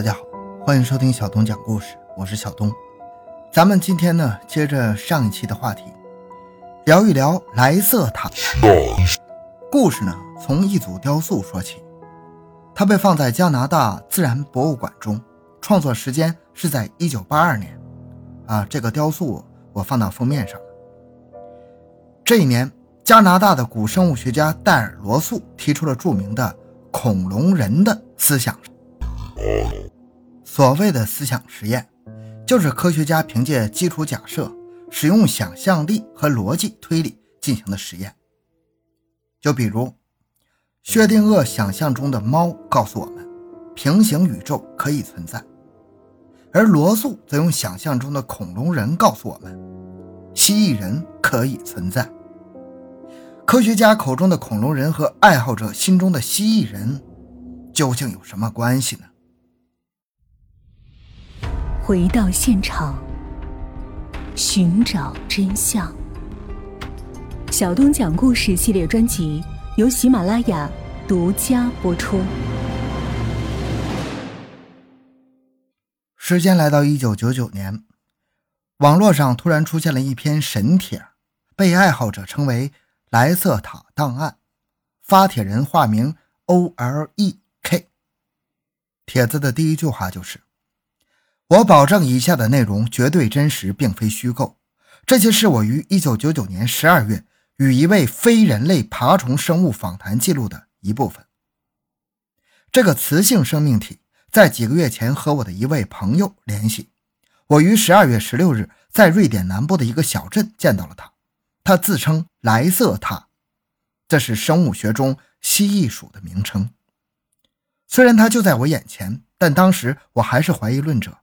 大家好，欢迎收听小东讲故事，我是小东。咱们今天呢，接着上一期的话题，聊一聊莱瑟塔。故事呢，从一组雕塑说起。它被放在加拿大自然博物馆中，创作时间是在1982年。啊，这个雕塑我放到封面上了。这一年，加拿大的古生物学家戴尔·罗素提出了著名的“恐龙人”的思想。所谓的思想实验，就是科学家凭借基础假设，使用想象力和逻辑推理进行的实验。就比如，薛定谔想象中的猫告诉我们，平行宇宙可以存在；而罗素则用想象中的恐龙人告诉我们，蜥蜴人可以存在。科学家口中的恐龙人和爱好者心中的蜥蜴人，究竟有什么关系呢？回到现场，寻找真相。小东讲故事系列专辑由喜马拉雅独家播出。时间来到一九九九年，网络上突然出现了一篇神帖，被爱好者称为“莱瑟塔档案”，发帖人化名 O L E K。帖子的第一句话就是。我保证，以下的内容绝对真实，并非虚构。这些是我于1999年12月与一位非人类爬虫生物访谈记录的一部分。这个雌性生命体在几个月前和我的一位朋友联系，我于12月16日在瑞典南部的一个小镇见到了他。他自称莱瑟塔，这是生物学中蜥蜴属的名称。虽然他就在我眼前，但当时我还是怀疑论者。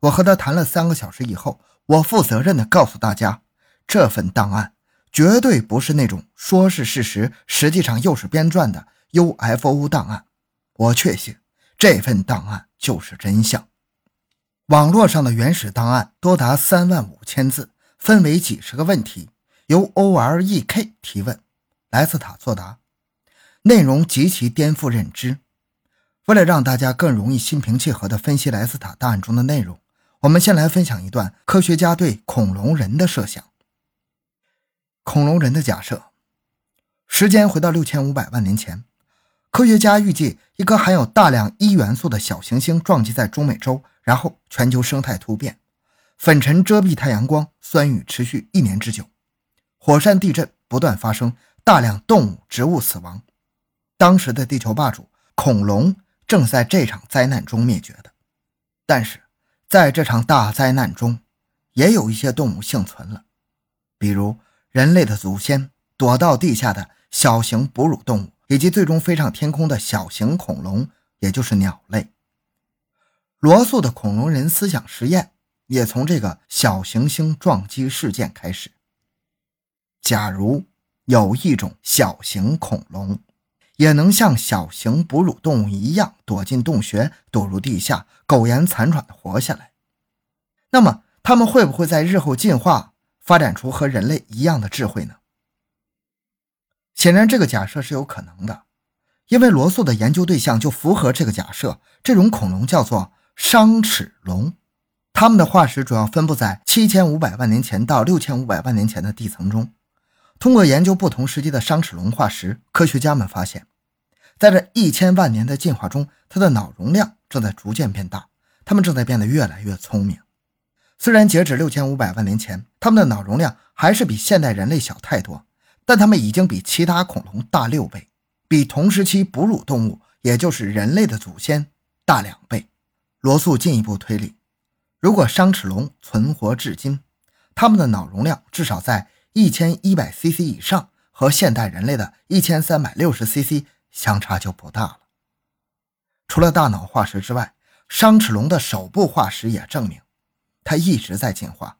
我和他谈了三个小时以后，我负责任地告诉大家，这份档案绝对不是那种说是事实，实际上又是编撰的 UFO 档案。我确信这份档案就是真相。网络上的原始档案多达三万五千字，分为几十个问题，由 OREK 提问，莱斯塔作答，内容极其颠覆认知。为了让大家更容易心平气和地分析莱斯塔档案中的内容。我们先来分享一段科学家对恐龙人的设想。恐龙人的假设，时间回到六千五百万年前，科学家预计一颗含有大量一元素的小行星撞击在中美洲，然后全球生态突变，粉尘遮蔽太阳光，酸雨持续一年之久，火山地震不断发生，大量动物、植物死亡。当时的地球霸主恐龙正在这场灾难中灭绝的，但是。在这场大灾难中，也有一些动物幸存了，比如人类的祖先躲到地下的小型哺乳动物，以及最终飞上天空的小型恐龙，也就是鸟类。罗素的恐龙人思想实验也从这个小行星撞击事件开始。假如有一种小型恐龙。也能像小型哺乳动物一样躲进洞穴、躲入地下、苟延残喘地活下来。那么，它们会不会在日后进化发展出和人类一样的智慧呢？显然，这个假设是有可能的，因为罗素的研究对象就符合这个假设。这种恐龙叫做商齿龙，它们的化石主要分布在七千五百万年前到六千五百万年前的地层中。通过研究不同时期的商齿龙化石，科学家们发现，在这一千万年的进化中，它的脑容量正在逐渐变大，它们正在变得越来越聪明。虽然截止六千五百万年前，它们的脑容量还是比现代人类小太多，但它们已经比其他恐龙大六倍，比同时期哺乳动物，也就是人类的祖先大两倍。罗素进一步推理，如果商齿龙存活至今，它们的脑容量至少在。一千一百 cc 以上和现代人类的一千三百六十 cc 相差就不大了。除了大脑化石之外，商齿龙的手部化石也证明，它一直在进化。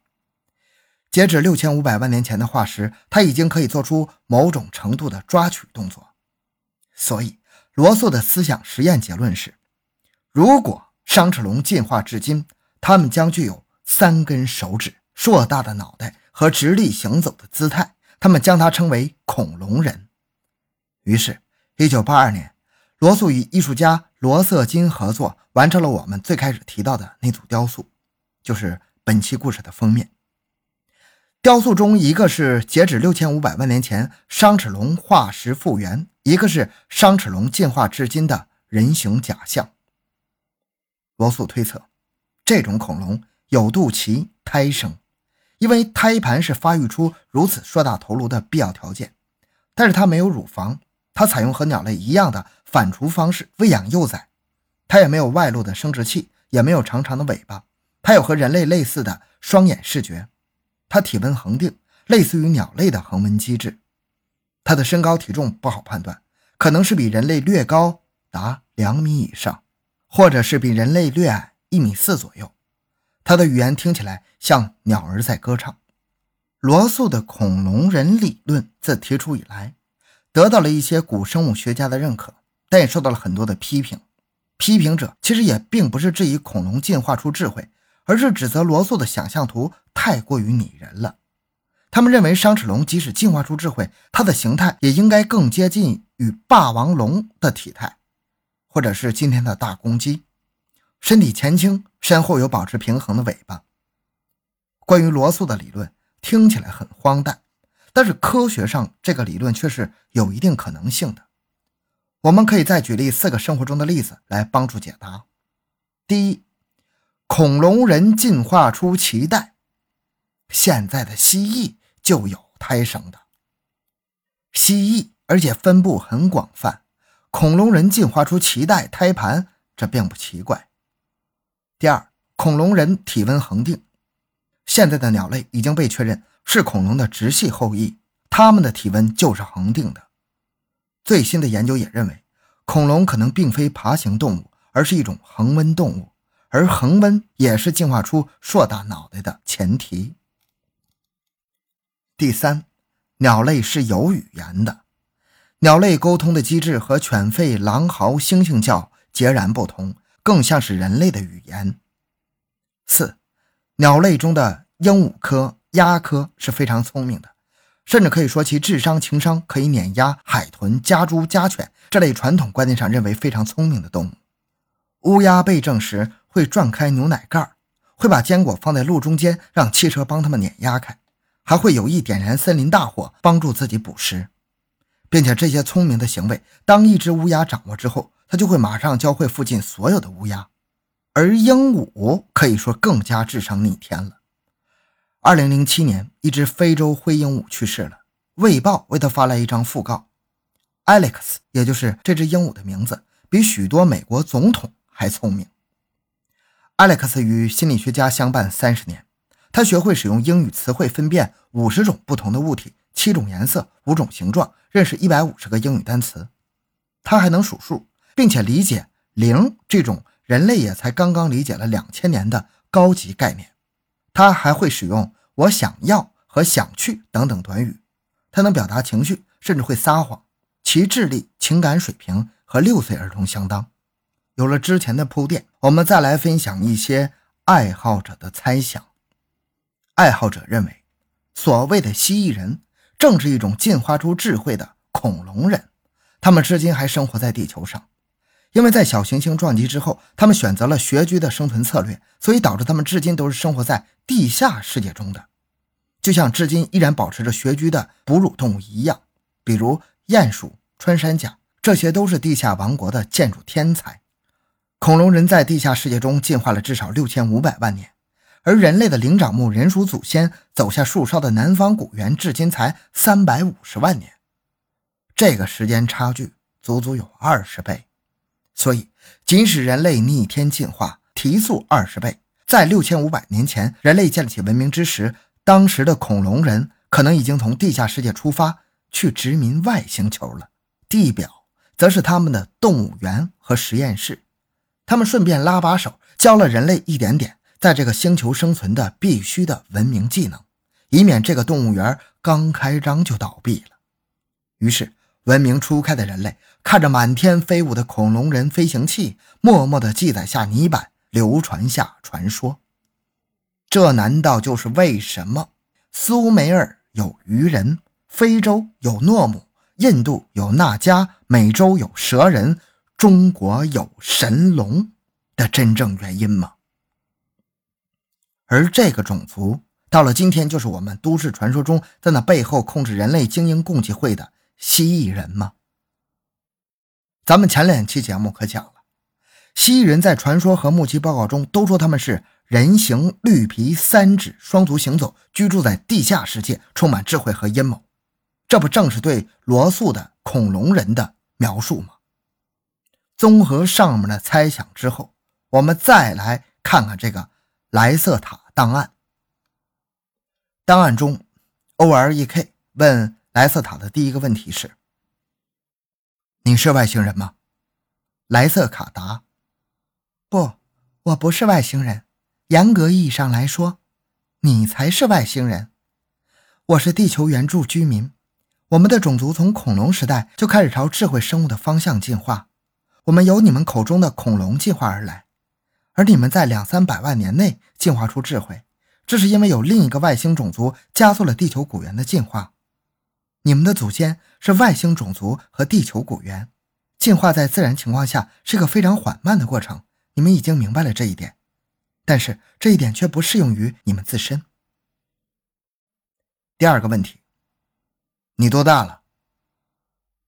截止六千五百万年前的化石，它已经可以做出某种程度的抓取动作。所以，罗素的思想实验结论是：如果商齿龙进化至今，它们将具有三根手指、硕大的脑袋。和直立行走的姿态，他们将它称为恐龙人。于是，一九八二年，罗素与艺术家罗瑟金合作，完成了我们最开始提到的那组雕塑，就是本期故事的封面。雕塑中，一个是截止六千五百万年前商齿龙化石复原，一个是商齿龙进化至今的人形假象。罗素推测，这种恐龙有肚脐、胎生，因为胎盘是发育出如此硕大头颅的必要条件。但是它没有乳房，它采用和鸟类一样的反刍方式喂养幼崽，它也没有外露的生殖器，也没有长长的尾巴，它有和人类类似的双眼视觉。它体温恒定，类似于鸟类的恒温机制。它的身高体重不好判断，可能是比人类略高达两米以上，或者是比人类略矮一米四左右。他的语言听起来像鸟儿在歌唱。罗素的恐龙人理论自提出以来，得到了一些古生物学家的认可，但也受到了很多的批评。批评者其实也并不是质疑恐龙进化出智慧。而是指责罗素的想象图太过于拟人了。他们认为商齿龙即使进化出智慧，它的形态也应该更接近与霸王龙的体态，或者是今天的大公鸡，身体前倾，身后有保持平衡的尾巴。关于罗素的理论听起来很荒诞，但是科学上这个理论却是有一定可能性的。我们可以再举例四个生活中的例子来帮助解答。第一。恐龙人进化出脐带，现在的蜥蜴就有胎生的蜥蜴，而且分布很广泛。恐龙人进化出脐带胎盘，这并不奇怪。第二，恐龙人体温恒定，现在的鸟类已经被确认是恐龙的直系后裔，它们的体温就是恒定的。最新的研究也认为，恐龙可能并非爬行动物，而是一种恒温动物。而恒温也是进化出硕大脑袋的前提。第三，鸟类是有语言的，鸟类沟通的机制和犬吠、狼嚎、猩猩叫截然不同，更像是人类的语言。四，鸟类中的鹦鹉科、鸦科是非常聪明的，甚至可以说其智商、情商可以碾压海豚、家猪、家犬这类传统观念上认为非常聪明的动物。乌鸦被证实。会转开牛奶盖会把坚果放在路中间，让汽车帮他们碾压开，还会有意点燃森林大火，帮助自己捕食，并且这些聪明的行为，当一只乌鸦掌握之后，他就会马上教会附近所有的乌鸦。而鹦鹉可以说更加智商逆天了。二零零七年，一只非洲灰鹦鹉去世了，《卫报》为它发来一张讣告。Alex，也就是这只鹦鹉的名字，比许多美国总统还聪明。Alex 与心理学家相伴三十年，他学会使用英语词汇分辨五十种不同的物体、七种颜色、五种形状，认识一百五十个英语单词。他还能数数，并且理解零这种人类也才刚刚理解了两千年的高级概念。他还会使用“我想要”和“想去”等等短语。他能表达情绪，甚至会撒谎。其智力、情感水平和六岁儿童相当。有了之前的铺垫，我们再来分享一些爱好者的猜想。爱好者认为，所谓的蜥蜴人正是一种进化出智慧的恐龙人，他们至今还生活在地球上。因为在小行星撞击之后，他们选择了穴居的生存策略，所以导致他们至今都是生活在地下世界中的，就像至今依然保持着穴居的哺乳动物一样，比如鼹鼠、穿山甲，这些都是地下王国的建筑天才。恐龙人在地下世界中进化了至少六千五百万年，而人类的灵长目人属祖先走下树梢的南方古猿至今才三百五十万年，这个时间差距足足有二十倍。所以，即使人类逆天进化提速二十倍，在六千五百年前人类建立起文明之时，当时的恐龙人可能已经从地下世界出发去殖民外星球了，地表则是他们的动物园和实验室。他们顺便拉把手，教了人类一点点在这个星球生存的必须的文明技能，以免这个动物园刚开张就倒闭了。于是，文明初开的人类看着满天飞舞的恐龙人飞行器，默默地记载下泥板，流传下传说。这难道就是为什么苏美尔有鱼人，非洲有诺姆，印度有纳迦，美洲有蛇人？中国有神龙的真正原因吗？而这个种族到了今天，就是我们都市传说中在那背后控制人类精英共济会的蜥蜴人吗？咱们前两期节目可讲了，蜥蜴人在传说和目击报告中都说他们是人形、绿皮、三指、双足行走，居住在地下世界，充满智慧和阴谋。这不正是对罗素的恐龙人的描述吗？综合上面的猜想之后，我们再来看看这个莱瑟塔档案。档案中，O R E K 问莱瑟塔的第一个问题是：“你是外星人吗？”莱瑟卡答：“不，我不是外星人。严格意义上来说，你才是外星人。我是地球原住居民。”我们的种族从恐龙时代就开始朝智慧生物的方向进化，我们由你们口中的恐龙进化而来，而你们在两三百万年内进化出智慧，这是因为有另一个外星种族加速了地球古猿的进化。你们的祖先是外星种族和地球古猿，进化在自然情况下是个非常缓慢的过程，你们已经明白了这一点，但是这一点却不适用于你们自身。第二个问题。你多大了？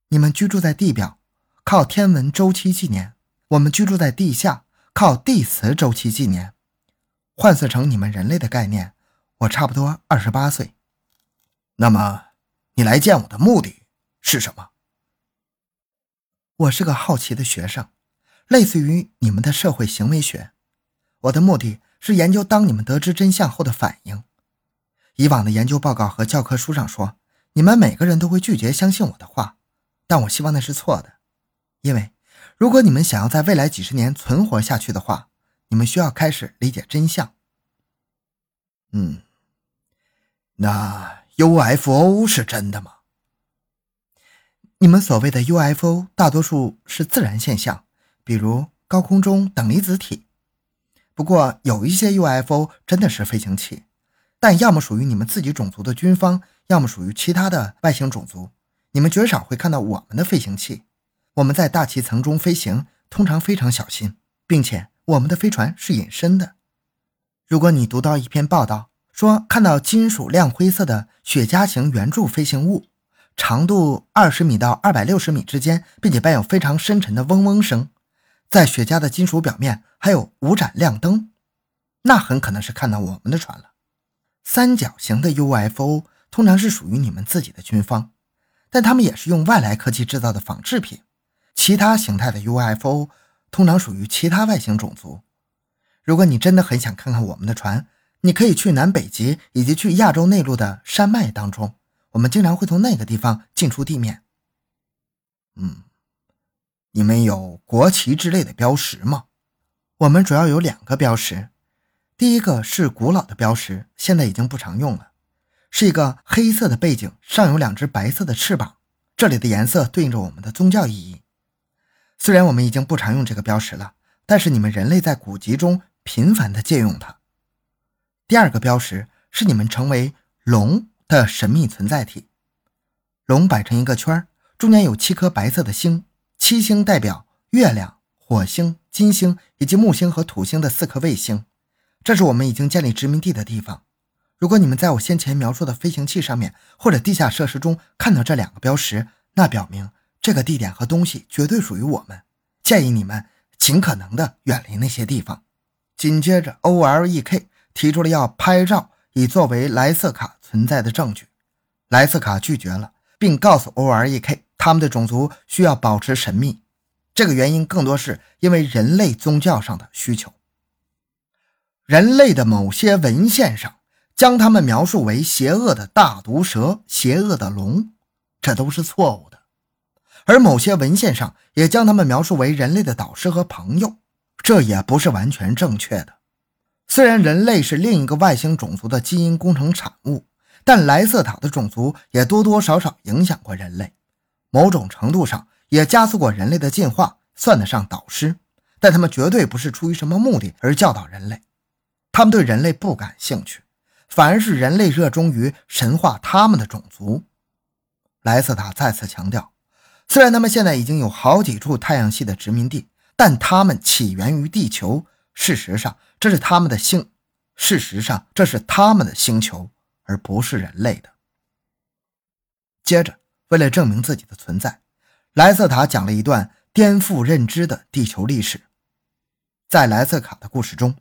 你们居住在地表，靠天文周期纪年；我们居住在地下，靠地磁周期纪年。换算成你们人类的概念，我差不多二十八岁。那么，你来见我的目的是什么？我是个好奇的学生，类似于你们的社会行为学。我的目的是研究当你们得知真相后的反应。以往的研究报告和教科书上说。你们每个人都会拒绝相信我的话，但我希望那是错的，因为如果你们想要在未来几十年存活下去的话，你们需要开始理解真相。嗯，那 UFO 是真的吗？你们所谓的 UFO 大多数是自然现象，比如高空中等离子体。不过有一些 UFO 真的是飞行器，但要么属于你们自己种族的军方。要么属于其他的外星种族，你们绝少会看到我们的飞行器。我们在大气层中飞行，通常非常小心，并且我们的飞船是隐身的。如果你读到一篇报道，说看到金属亮灰色的雪茄型圆柱飞行物，长度二十米到二百六十米之间，并且伴有非常深沉的嗡嗡声，在雪茄的金属表面还有五盏亮灯，那很可能是看到我们的船了。三角形的 UFO。通常是属于你们自己的军方，但他们也是用外来科技制造的仿制品。其他形态的 UFO 通常属于其他外星种族。如果你真的很想看看我们的船，你可以去南北极以及去亚洲内陆的山脉当中，我们经常会从那个地方进出地面。嗯，你们有国旗之类的标识吗？我们主要有两个标识，第一个是古老的标识，现在已经不常用了。是一个黑色的背景，上有两只白色的翅膀。这里的颜色对应着我们的宗教意义。虽然我们已经不常用这个标识了，但是你们人类在古籍中频繁的借用它。第二个标识是你们成为龙的神秘存在体。龙摆成一个圈，中间有七颗白色的星，七星代表月亮、火星、金星以及木星和土星的四颗卫星。这是我们已经建立殖民地的地方。如果你们在我先前描述的飞行器上面或者地下设施中看到这两个标识，那表明这个地点和东西绝对属于我们。建议你们尽可能的远离那些地方。紧接着，O L E K 提出了要拍照以作为莱瑟卡存在的证据，莱瑟卡拒绝了，并告诉 O R E K，他们的种族需要保持神秘。这个原因更多是因为人类宗教上的需求。人类的某些文献上。将他们描述为邪恶的大毒蛇、邪恶的龙，这都是错误的；而某些文献上也将他们描述为人类的导师和朋友，这也不是完全正确的。虽然人类是另一个外星种族的基因工程产物，但莱瑟塔的种族也多多少少影响过人类，某种程度上也加速过人类的进化，算得上导师。但他们绝对不是出于什么目的而教导人类，他们对人类不感兴趣。反而是人类热衷于神化他们的种族。莱瑟塔再次强调，虽然他们现在已经有好几处太阳系的殖民地，但他们起源于地球。事实上，这是他们的星。事实上，这是他们的星球，而不是人类的。接着，为了证明自己的存在，莱瑟塔讲了一段颠覆认知的地球历史。在莱瑟卡的故事中，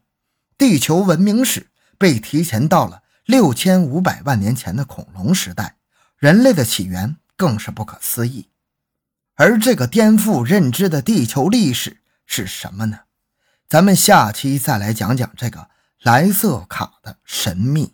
地球文明史被提前到了六千五百万年前的恐龙时代，人类的起源更是不可思议。而这个颠覆认知的地球历史是什么呢？咱们下期再来讲讲这个蓝色卡的神秘